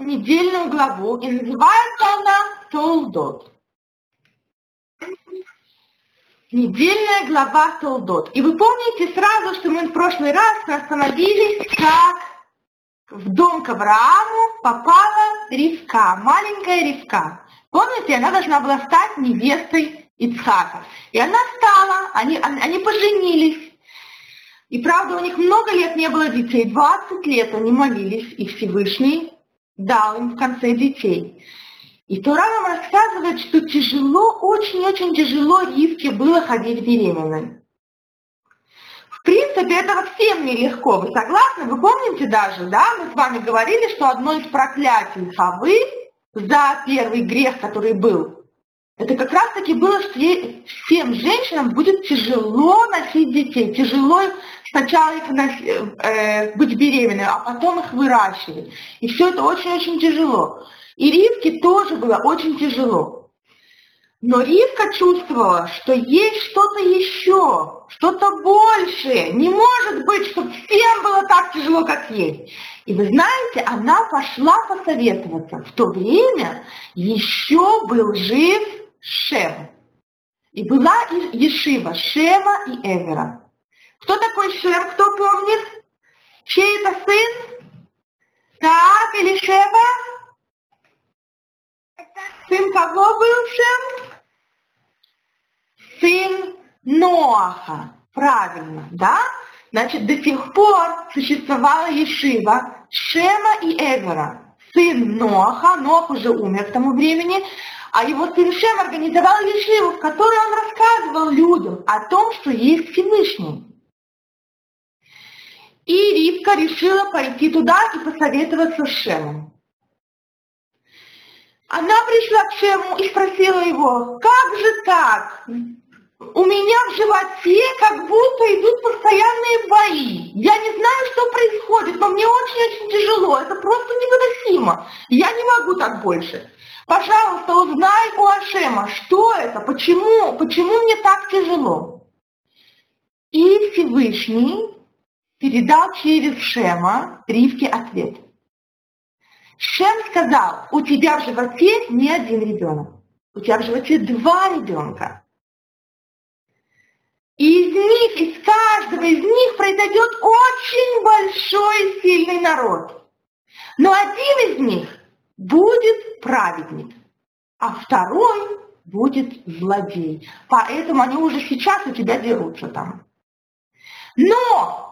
недельную главу, и называется она Толдот. Недельная глава Толдот. И вы помните сразу, что мы в прошлый раз остановились, как в дом к Аврааму попала Ривка, маленькая Ривка. Помните, она должна была стать невестой Ицхака. И она стала, они, они поженились. И правда, у них много лет не было детей, 20 лет они молились, и Всевышний дал им в конце детей. И Тора нам рассказывает, что тяжело, очень-очень тяжело Ривке было ходить беременной. В принципе, это всем нелегко. Вы согласны? Вы помните даже, да? Мы с вами говорили, что одно из проклятий Хавы за первый грех, который был, это как раз-таки было, что всем женщинам будет тяжело носить детей, тяжело сначала их э, быть беременной, а потом их выращивать. И все это очень-очень тяжело. И Ривке тоже было очень тяжело. Но Ривка чувствовала, что есть что-то еще, что-то большее. Не может быть, чтобы всем было так тяжело, как ей. И вы знаете, она пошла посоветоваться. В то время еще был жив Шем. И была Ешива Шема и Эвера. Кто такой Шем, кто помнит? Чей это сын? Так, или Шева? Сын кого был Шем? сын Ноаха. Правильно, да? Значит, до сих пор существовала Ешива Шема и Эвера. Сын Ноаха, Ноах уже умер к тому времени, а его сын Шем организовал Ешиву, в которой он рассказывал людям о том, что есть Всевышний. И Ривка решила пойти туда и посоветоваться с Шемом. Она пришла к Шему и спросила его, как же так? у меня в животе как будто идут постоянные бои. Я не знаю, что происходит, но мне очень-очень тяжело. Это просто невыносимо. Я не могу так больше. Пожалуйста, узнай у Ашема, что это, почему, почему мне так тяжело. И Всевышний передал через Шема Ривке ответ. Шем сказал, у тебя в животе не один ребенок, у тебя в животе два ребенка. И из них, из каждого из них произойдет очень большой и сильный народ. Но один из них будет праведник, а второй будет злодей. Поэтому они уже сейчас у тебя дерутся там. Но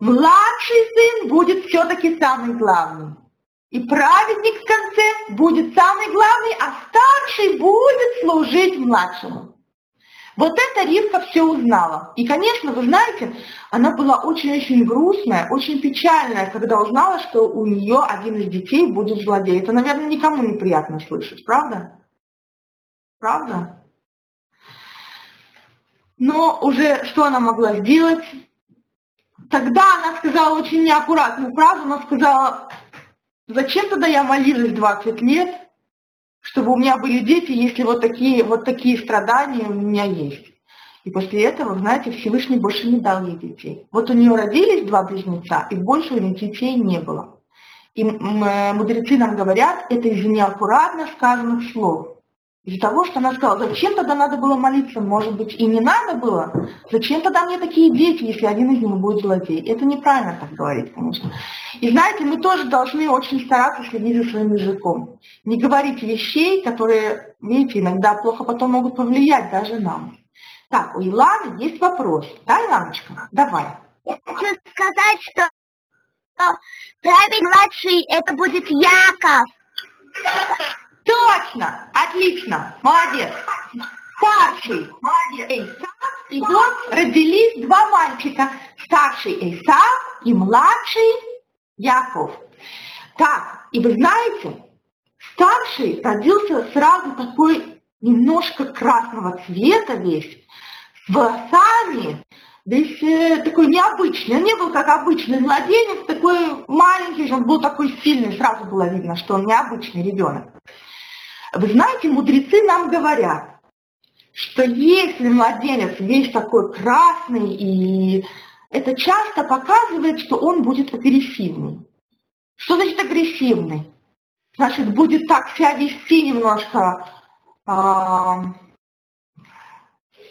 младший сын будет все-таки самый главный. И праведник в конце будет самый главный, а старший будет служить младшему. Вот эта Ривка все узнала. И, конечно, вы знаете, она была очень-очень грустная, очень печальная, когда узнала, что у нее один из детей будет злодей. Это, наверное, никому не приятно слышать, правда? Правда? Но уже что она могла сделать? Тогда она сказала очень неаккуратную фразу, она сказала, зачем тогда я молилась 20 лет, чтобы у меня были дети, если вот такие, вот такие страдания у меня есть. И после этого, знаете, Всевышний больше не дал ей детей. Вот у нее родились два близнеца, и больше у нее детей не было. И э, мудрецы нам говорят, это из неаккуратно сказанных слов. Из-за того, что она сказала, зачем тогда надо было молиться, может быть, и не надо было? Зачем тогда мне такие дети, если один из них будет злодей? Это неправильно так говорить, конечно. И знаете, мы тоже должны очень стараться следить за своим языком. Не говорить вещей, которые, видите, иногда плохо потом могут повлиять даже нам. Так, у Иланы есть вопрос. Да, Иланочка? Давай. Я хочу сказать, что, правый младший это будет Яков. Точно, отлично, молодец. Старший Эйсав, и вот родились два мальчика. Старший Эйсав и младший Яков. Так, и вы знаете, старший родился сразу такой немножко красного цвета весь, с волосами, весь э, такой необычный. Он не был как обычный младенец, такой маленький, он был такой сильный, сразу было видно, что он необычный ребенок. Вы знаете, мудрецы нам говорят, что если младенец весь такой красный, и это часто показывает, что он будет агрессивный, Что значит агрессивный? Значит, будет так себя вести немножко. А,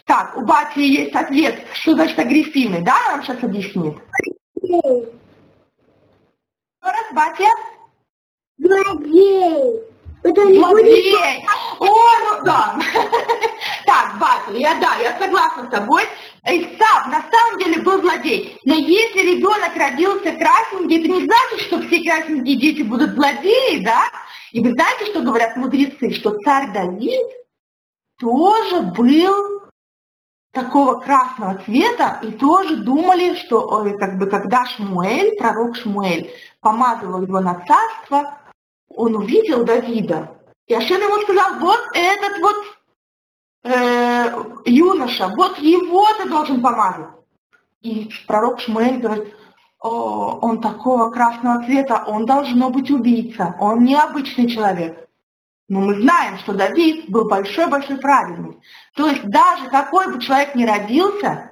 так, у Бати есть ответ, что значит агрессивный, да, нам сейчас объяснит? Еще раз, Батя? Злодей. Это не Злодей! О, ну да. Так, Батя, я да, я согласна с тобой. Исав на самом деле был злодей. Но если ребенок родился красненький, это не значит, что все красненькие дети будут злодеи, да? И вы знаете, что говорят мудрецы? Что царь Давид тоже был такого красного цвета и тоже думали, что как бы когда Шмуэль, пророк Шмуэль, помазывал его на царство, он увидел Давида. И Ашем ему сказал, вот этот вот э, юноша, вот его ты должен помазать. И пророк Шмуэль говорит, О, он такого красного цвета, он должно быть убийца, он необычный человек. Но мы знаем, что Давид был большой-большой праведник. То есть даже какой бы человек ни родился,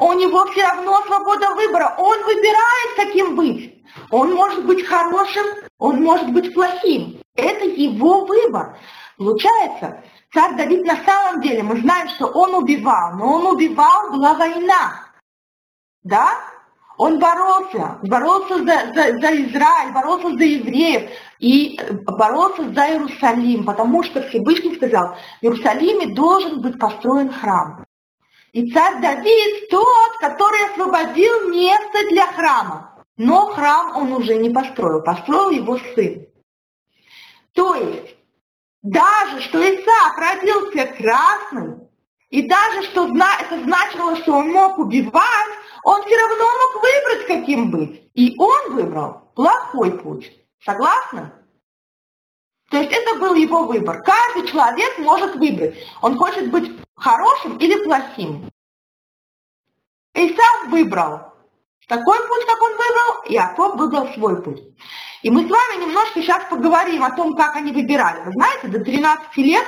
у него все равно свобода выбора. Он выбирает, каким быть. Он может быть хорошим, он может быть плохим. Это его выбор. Получается, царь Давид на самом деле, мы знаем, что он убивал, но он убивал, была война. Да? Он боролся, боролся за, за, за Израиль, боролся за евреев и боролся за Иерусалим, потому что Всевышний сказал, в Иерусалиме должен быть построен храм. И царь Давид тот, который освободил место для храма. Но храм он уже не построил, построил его сын. То есть, даже что Исаак родился красным, и даже что это значило, что он мог убивать, он все равно мог выбрать, каким быть. И он выбрал плохой путь. Согласны? То есть это был его выбор. Каждый человек может выбрать. Он хочет быть хорошим или плохим. Исаак выбрал такой путь, как он выбрал, Иаков выбрал свой путь. И мы с вами немножко сейчас поговорим о том, как они выбирали. Вы знаете, до 13 лет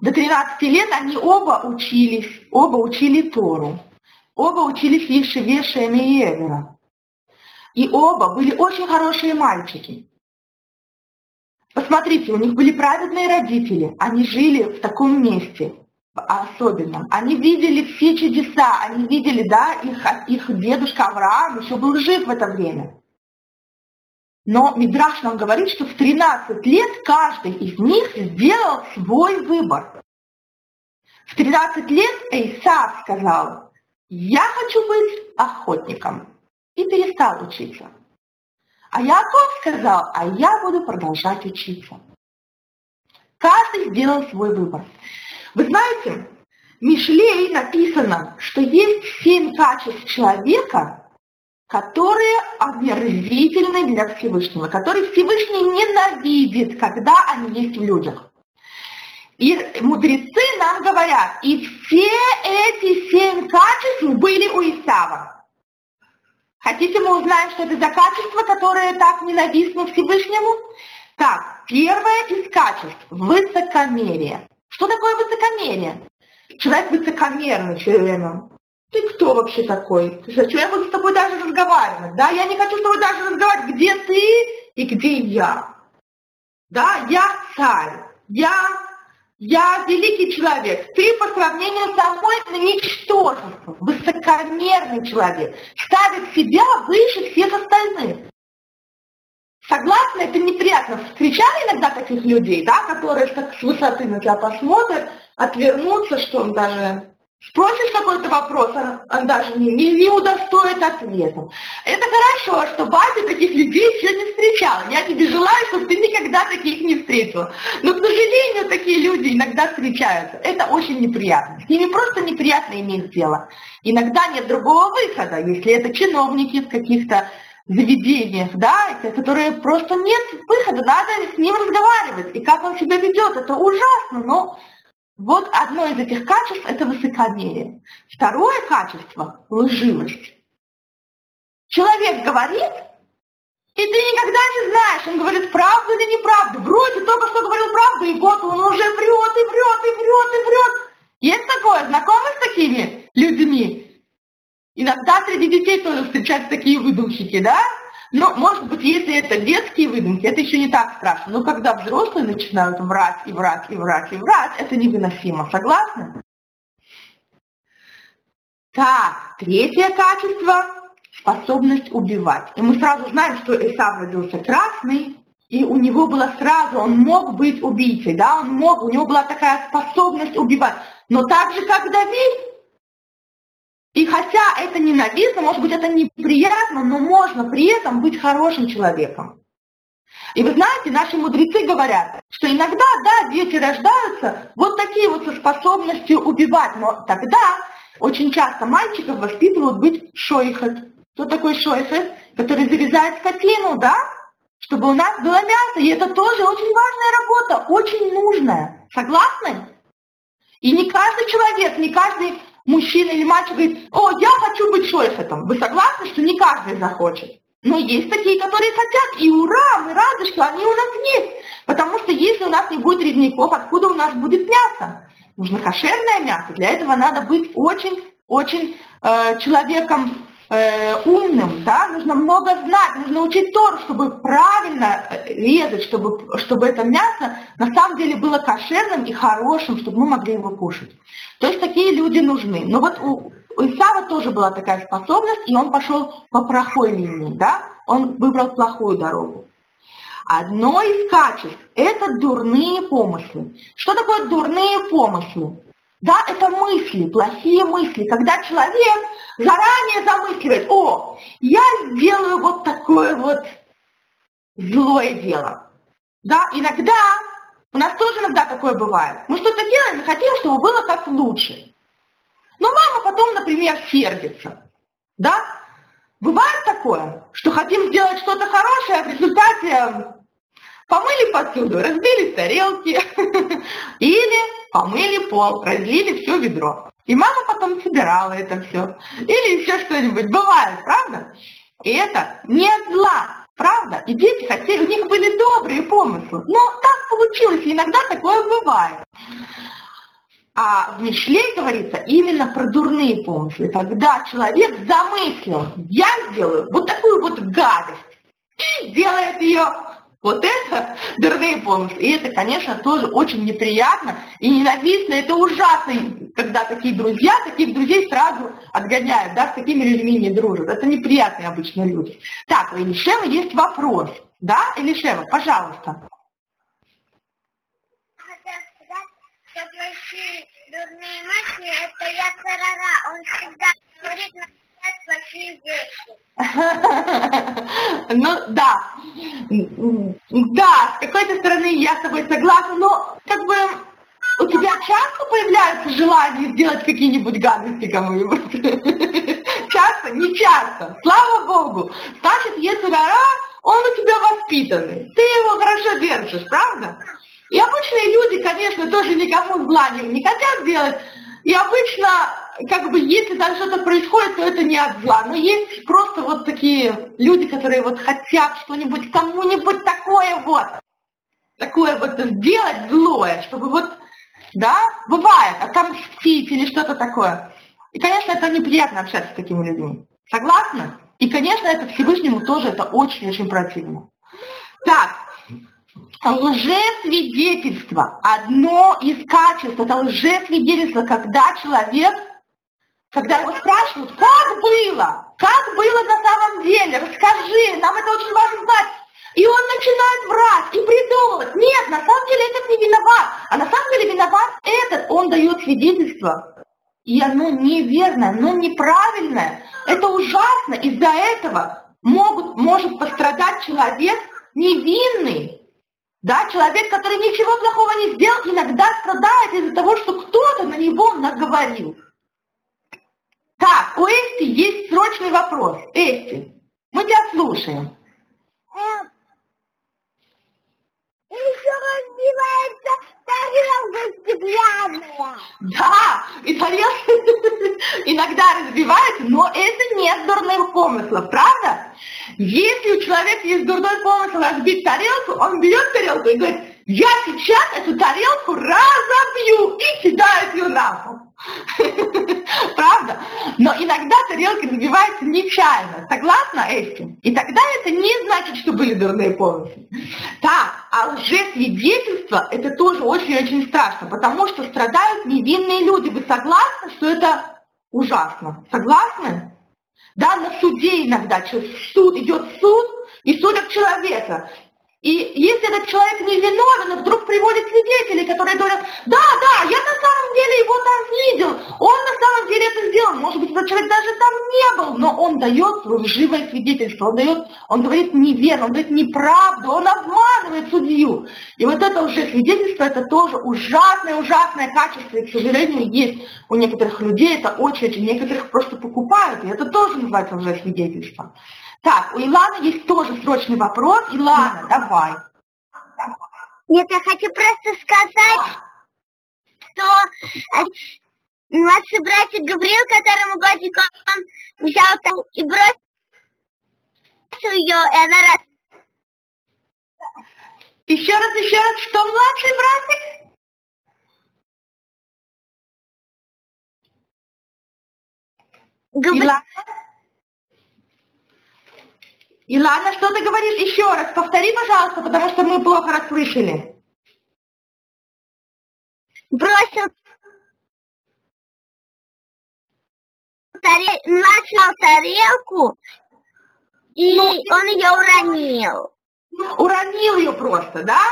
до 13 лет они оба учились, оба учили Тору. Оба учились Ешеве Шеме и Эвера. И оба были очень хорошие мальчики. Посмотрите, у них были праведные родители. Они жили в таком месте особенном. Они видели все чудеса, они видели, да, их, их дедушка Авраам еще был жив в это время. Но Мидраш нам говорит, что в 13 лет каждый из них сделал свой выбор. В 13 лет Эйсав сказал, я хочу быть охотником. И перестал учиться. А Яков сказал, а я буду продолжать учиться. Каждый сделал свой выбор. Вы знаете, в Мишлей написано, что есть семь качеств человека, которые омерзительны для Всевышнего, которые Всевышний ненавидит, когда они есть в людях. И мудрецы нам говорят, и все эти семь качеств были у Исава. Хотите, мы узнаем, что это за качества, которые так ненавистны Всевышнему? Так, первое из качеств – высокомерие. Что такое высокомерие? Человек высокомерный все время. Ты кто вообще такой? Зачем я буду с тобой даже разговаривать? Да, я не хочу с тобой даже разговаривать, где ты и где я. Да, я царь, я я великий человек, ты по сравнению со мной ничтожество, высокомерный человек, ставит себя выше всех остальных. Согласны, это неприятно. Встречали иногда таких людей, да, которые так с высоты на тебя посмотрят, отвернутся, что он даже Спросишь какой-то вопрос, он, даже не, не, удостоит ответом. Это хорошо, что батя таких людей еще не встречал. Я тебе желаю, чтобы ты никогда таких не встретил. Но, к сожалению, такие люди иногда встречаются. Это очень неприятно. С ними просто неприятно иметь дело. Иногда нет другого выхода, если это чиновники в каких-то заведениях, да, которые просто нет выхода, надо с ним разговаривать. И как он себя ведет, это ужасно, но вот одно из этих качеств – это высокомерие. Второе качество – лживость. Человек говорит, и ты никогда не знаешь, он говорит правду или неправду. Вроде только что говорил правду, и год он уже врет, и врет, и врет, и врет. Есть такое? Знакомы с такими людьми? Иногда среди детей тоже встречаются такие выдумщики, да? Ну, может быть, если это детские выдумки, это еще не так страшно. Но когда взрослые начинают врать и врать и врать и врать, это невыносимо. Согласны? Так, третье качество – способность убивать. И мы сразу знаем, что Исав родился красный, и у него было сразу, он мог быть убийцей, да, он мог, у него была такая способность убивать. Но так же, как Давид, и хотя это ненавистно, может быть, это неприятно, но можно при этом быть хорошим человеком. И вы знаете, наши мудрецы говорят, что иногда, да, дети рождаются вот такие вот со способностью убивать, но тогда очень часто мальчиков воспитывают быть шойхет. Кто такой шойхет? Который зарезает скотину, да? Чтобы у нас было мясо. И это тоже очень важная работа, очень нужная. Согласны? И не каждый человек, не каждый мужчина или мальчик говорит, о, я хочу быть шойхетом. Вы согласны, что не каждый захочет? Но есть такие, которые хотят, и ура, мы рады, что они у нас есть. Потому что если у нас не будет резников, откуда у нас будет мясо? Нужно кошерное мясо. Для этого надо быть очень-очень э, человеком э, умным, да, нужно много знать, нужно учить Тору, чтобы правильно э, резать, чтобы, чтобы это мясо на самом деле было кошерным и хорошим, чтобы мы могли его кушать. То есть такие люди нужны. Но вот у, у Исава тоже была такая способность, и он пошел по плохой линии, да, он выбрал плохую дорогу. Одно из качеств – это дурные помыслы. Что такое дурные помыслы? Да, это мысли, плохие мысли, когда человек заранее замысливает, о, я сделаю вот такое вот злое дело. Да, иногда, у нас тоже иногда такое бывает. Мы что-то делаем и хотим, чтобы было как лучше. Но мама потом, например, сердится. Да? Бывает такое, что хотим сделать что-то хорошее, а в результате помыли посуду, разбили тарелки или помыли пол, разлили все ведро. И мама потом собирала это все. Или еще что-нибудь. Бывает, правда? И это не зла, правда? И дети хотели, у них были добрые помыслы. Но так получилось, иногда такое бывает. А в Мишле говорится именно про дурные помыслы, когда человек замыслил, я сделаю вот такую вот гадость, и делает ее вот это дурные помыслы. И это, конечно, тоже очень неприятно и ненавистно. Это ужасно, когда такие друзья, таких друзей сразу отгоняют, да, с такими людьми не дружат. Это неприятные обычно люди. Так, у Элишева есть вопрос. Да, Элишева, пожалуйста. дурные мысли, это я он всегда говорит на ну да, да, с какой-то стороны я с тобой согласна, но как бы у тебя часто появляется желание сделать какие-нибудь гадости кому-нибудь? Часто? Не часто. Слава Богу. Значит, если гора, он у тебя воспитанный. Ты его хорошо держишь, правда? И обычные люди, конечно, тоже никому зла не хотят делать. И обычно как бы если там что-то происходит, то это не от зла. Но есть просто вот такие люди, которые вот хотят что-нибудь кому-нибудь такое вот, такое вот сделать злое, чтобы вот, да, бывает, отомстить или что-то такое. И, конечно, это неприятно общаться с такими людьми. Согласны? И, конечно, это Всевышнему тоже это очень-очень противно. Так, лжесвидетельство. Одно из качеств это лжесвидетельство, когда человек когда его спрашивают, как было, как было на самом деле, расскажи, нам это очень важно знать. И он начинает врать и придумывать. Нет, на самом деле этот не виноват. А на самом деле виноват этот. Он дает свидетельство. И оно неверное, оно неправильное. Это ужасно. Из-за этого могут, может пострадать человек невинный. Да, человек, который ничего плохого не сделал, иногда страдает из-за того, что кто-то на него наговорил. Так, у Эсти есть срочный вопрос. Эсти, мы тебя слушаем. Эм, еще разбивается тарелка стеклянная. Да, и тарелка иногда разбивается, но это нет дурных помыслов, правда? Если у человека есть дурной помысл разбить тарелку, он берет тарелку и говорит, я сейчас эту тарелку разобью и кидает ее на пол. Но иногда тарелки разбиваются нечаянно. Согласна, Эсти? И тогда это не значит, что были дурные помыслы. Так, а лжесвидетельство – это тоже очень-очень страшно, потому что страдают невинные люди. Вы согласны, что это ужасно? Согласны? Да, на суде иногда суд идет суд, и судят человека. И если этот человек не виновен, вдруг приводит свидетелей, которые говорят, да, да, я на самом деле его там видел, он на самом деле это сделал, может быть, этот человек даже там не был, но он дает свое лживое свидетельство, он дает, он говорит неверно, он говорит неправду, он обманывает судью. И вот это уже свидетельство, это тоже ужасное, ужасное качество, и, к сожалению, есть у некоторых людей, это очень-очень, некоторых просто покупают, и это тоже называется уже свидетельство. Так, у Иланы есть тоже срочный вопрос. Илана, давай. Нет, я хочу просто сказать, что э, младший братик Гавриил, которому годик, он взял там и бросил ее, и она раз... Еще раз, еще раз, что младший братик? Гаври... Илана? Илана, что ты говоришь еще раз? Повтори, пожалуйста, потому что мы плохо расслышали. бросил начал тарелку, и Ну, он ее уронил. Уронил ее просто, да?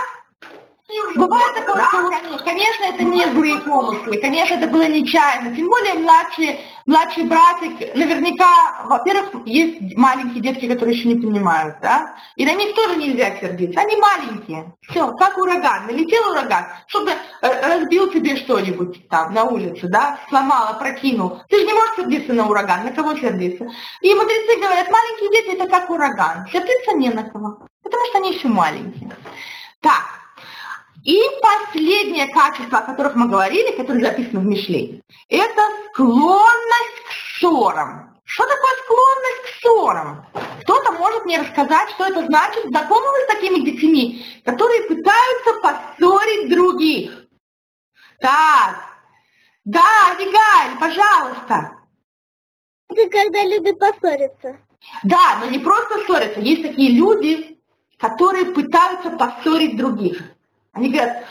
Бывает такое, что. Конечно, это не злые помыслы, конечно, это было нечаянно. Тем более младший, младший братик, наверняка, во-первых, есть маленькие детки, которые еще не понимают, да? И на них тоже нельзя сердиться. Они маленькие. Все, как ураган. Налетел ураган, чтобы э, разбил тебе что-нибудь там на улице, да? Сломал, опрокинул. Ты же не можешь сердиться на ураган. На кого сердиться? И мудрецы говорят, маленькие дети это как ураган. Сердиться не на кого. Потому что они еще маленькие. Так, и последнее качество, о которых мы говорили, которое записано в Мишле, это склонность к ссорам. Что такое склонность к ссорам? Кто-то может мне рассказать, что это значит? Знакомы вы с такими детьми, которые пытаются поссорить других? Так, да, Абигаль, пожалуйста. Это когда любят поссориться. Да, но не просто ссорятся. Есть такие люди, которые пытаются поссорить других. Они говорят,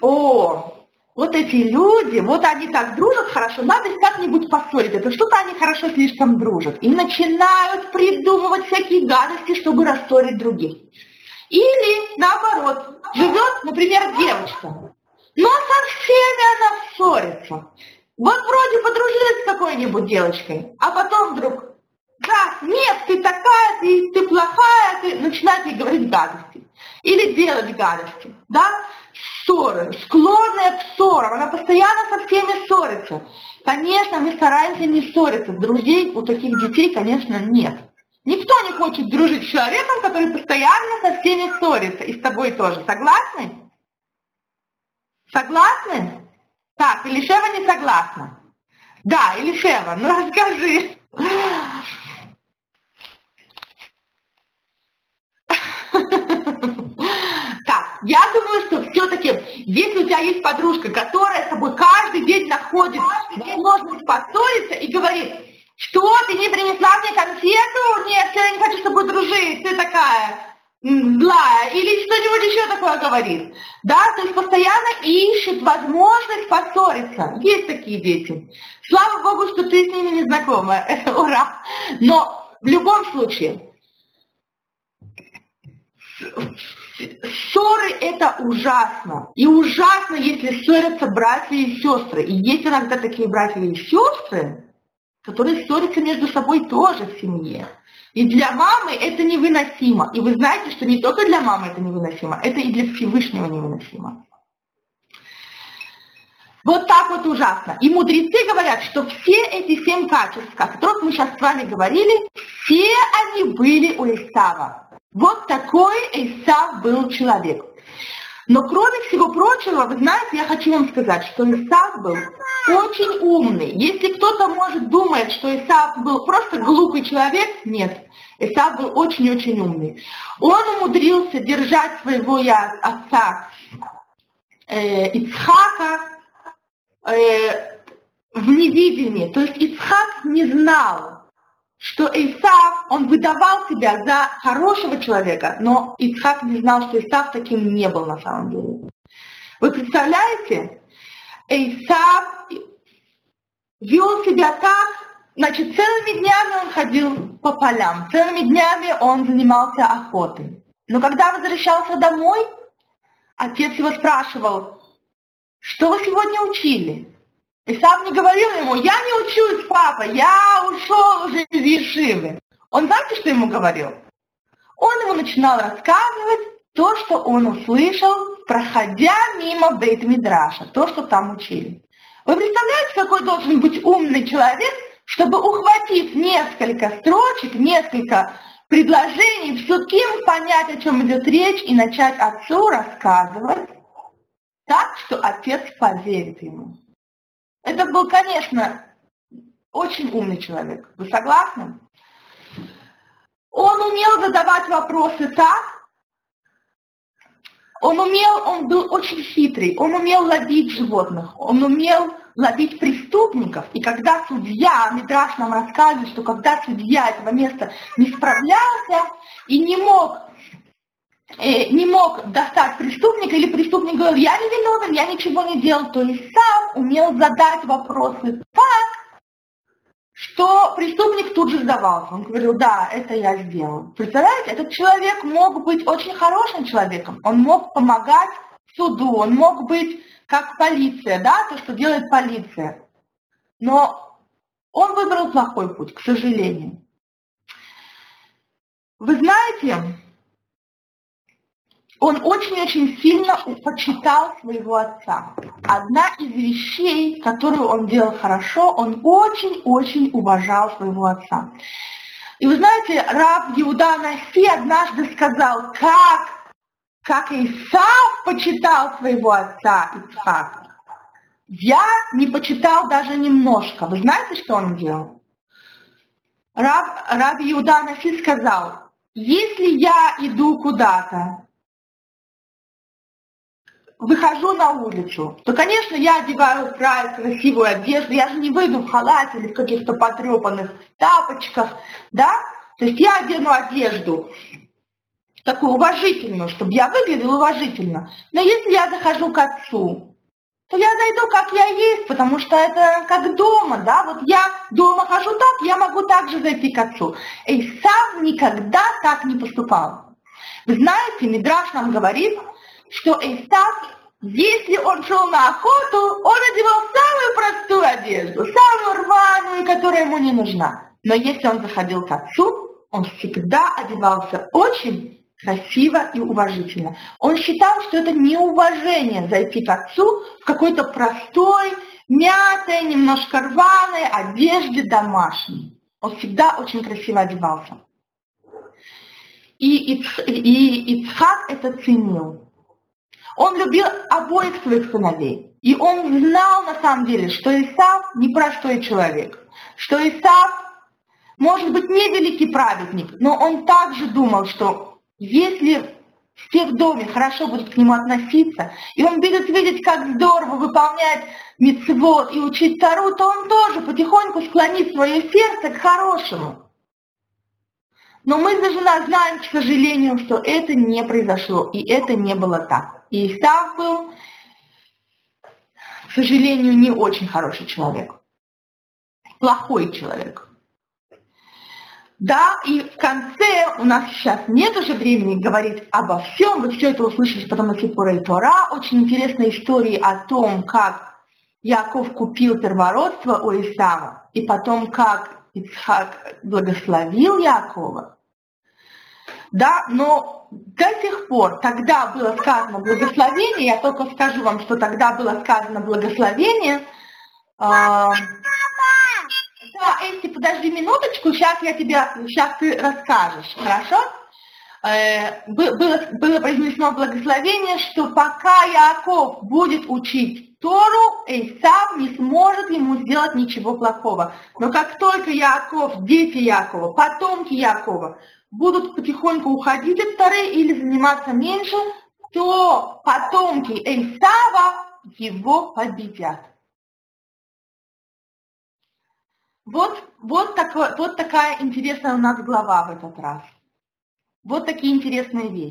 о, вот эти люди, вот они так дружат хорошо, надо их как-нибудь поссорить. Это что-то они хорошо слишком дружат. И начинают придумывать всякие гадости, чтобы рассорить других. Или, наоборот, живет, например, девочка, но со всеми она ссорится. Вот вроде подружилась с какой-нибудь девочкой, а потом вдруг, да, нет, ты такая, ты, ты плохая, ты начинает ей говорить гадости. Или делать гадости, да? Ссоры, склонная к ссорам, она постоянно со всеми ссорится. Конечно, мы стараемся не ссориться, друзей у таких детей, конечно, нет. Никто не хочет дружить с человеком, который постоянно со всеми ссорится, и с тобой тоже. Согласны? Согласны? Так, Илишева не согласна. Да, Илишева, ну расскажи. Так, я думаю, что все-таки, если у тебя есть подружка, которая с тобой каждый день находит возможность поссориться и говорит, что ты не принесла мне конфету? Нет, я не хочу с тобой дружить, ты такая злая. Или что-нибудь еще такое говорит. Да, то есть постоянно ищет возможность поссориться. Есть такие дети. Слава Богу, что ты с ними не знакома. Ура! Но в любом случае, ссоры это ужасно. И ужасно, если ссорятся братья и сестры. И есть иногда такие братья и сестры, которые ссорятся между собой тоже в семье. И для мамы это невыносимо. И вы знаете, что не только для мамы это невыносимо, это и для Всевышнего невыносимо. Вот так вот ужасно. И мудрецы говорят, что все эти семь качеств, о которых мы сейчас с вами говорили, все они были у Исава. Вот такой Исав был человек. Но кроме всего прочего, вы знаете, я хочу вам сказать, что Исав был очень умный. Если кто-то может думать, что Исав был просто глупый человек, нет. Исав был очень-очень умный. Он умудрился держать своего я- отца э, Ицхака э, в невидении. То есть Ицхак не знал, что Исав, он выдавал себя за хорошего человека, но Ицхак не знал, что Исав таким не был на самом деле. Вы представляете, Исав вел себя так, значит, целыми днями он ходил по полям, целыми днями он занимался охотой. Но когда возвращался домой, отец его спрашивал, что вы сегодня учили? И сам не говорил ему, я не учусь, папа, я ушел уже из Ешивы. Он знаете, что ему говорил? Он ему начинал рассказывать то, что он услышал, проходя мимо Бейт-Мидраша, то, что там учили. Вы представляете, какой должен быть умный человек, чтобы ухватив несколько строчек, несколько предложений, в суким понять, о чем идет речь, и начать отцу рассказывать так, что отец поверит ему. Это был, конечно, очень умный человек. Вы согласны? Он умел задавать вопросы так, он умел, он был очень хитрый, он умел ловить животных, он умел ловить преступников. И когда судья, Мидраш нам рассказывает, что когда судья этого места не справлялся и не мог не мог достать преступника, или преступник говорил, я не виновен, я ничего не делал, то есть сам умел задать вопросы так, что преступник тут же сдавался. Он говорил, да, это я сделал. Представляете, этот человек мог быть очень хорошим человеком, он мог помогать суду, он мог быть как полиция, да, то, что делает полиция. Но он выбрал плохой путь, к сожалению. Вы знаете, он очень-очень сильно почитал своего отца. Одна из вещей, которую он делал хорошо, он очень-очень уважал своего отца. И вы знаете, раб Иуда Наси однажды сказал, как, как Исав почитал своего отца Ицхака. Я не почитал даже немножко. Вы знаете, что он делал? Раб, раб Иуда Наси сказал, если я иду куда-то, выхожу на улицу, то, конечно, я одеваю край красивую одежду, я же не выйду в халате или в каких-то потрепанных тапочках, да? То есть я одену одежду такую уважительную, чтобы я выглядела уважительно. Но если я захожу к отцу, то я зайду, как я есть, потому что это как дома, да, вот я дома хожу так, я могу также зайти к отцу. И сам никогда так не поступал. Вы знаете, Мидраш нам говорит, что Эйсав, если он шел на охоту, он одевал самую простую одежду, самую рваную, которая ему не нужна. Но если он заходил к отцу, он всегда одевался очень красиво и уважительно. Он считал, что это неуважение зайти к отцу в какой-то простой, мятой, немножко рваной одежде домашней. Он всегда очень красиво одевался. И, и, и Ицхак это ценил. Он любил обоих своих сыновей. И он знал на самом деле, что Исав непростой человек, что Исав может быть не великий праведник, но он также думал, что если все в доме хорошо будут к нему относиться, и он будет видеть, как здорово выполнять митцвот и учить Тару, то он тоже потихоньку склонит свое сердце к хорошему. Но мы даже знаем, к сожалению, что это не произошло, и это не было так. И Исав был, к сожалению, не очень хороший человек. Плохой человек. Да, и в конце у нас сейчас нет уже времени говорить обо всем. Вы все это услышите потом на Сипуре Тора. Очень интересные истории о том, как Яков купил первородство у Исава, и потом, как Ицхак благословил Якова, да, но до сих пор, тогда было сказано благословение, я только скажу вам, что тогда было сказано благословение. Э, да, Эсти, подожди минуточку, сейчас я тебе, сейчас ты расскажешь, хорошо? Э, было, было произнесено благословение, что пока Яков будет учить Тору Эйсав не сможет ему сделать ничего плохого. Но как только Яков, дети Якова, потомки Якова будут потихоньку уходить от Торы или заниматься меньше, то потомки Эйсава его победят. Вот, вот, такой, вот такая интересная у нас глава в этот раз. Вот такие интересные вещи.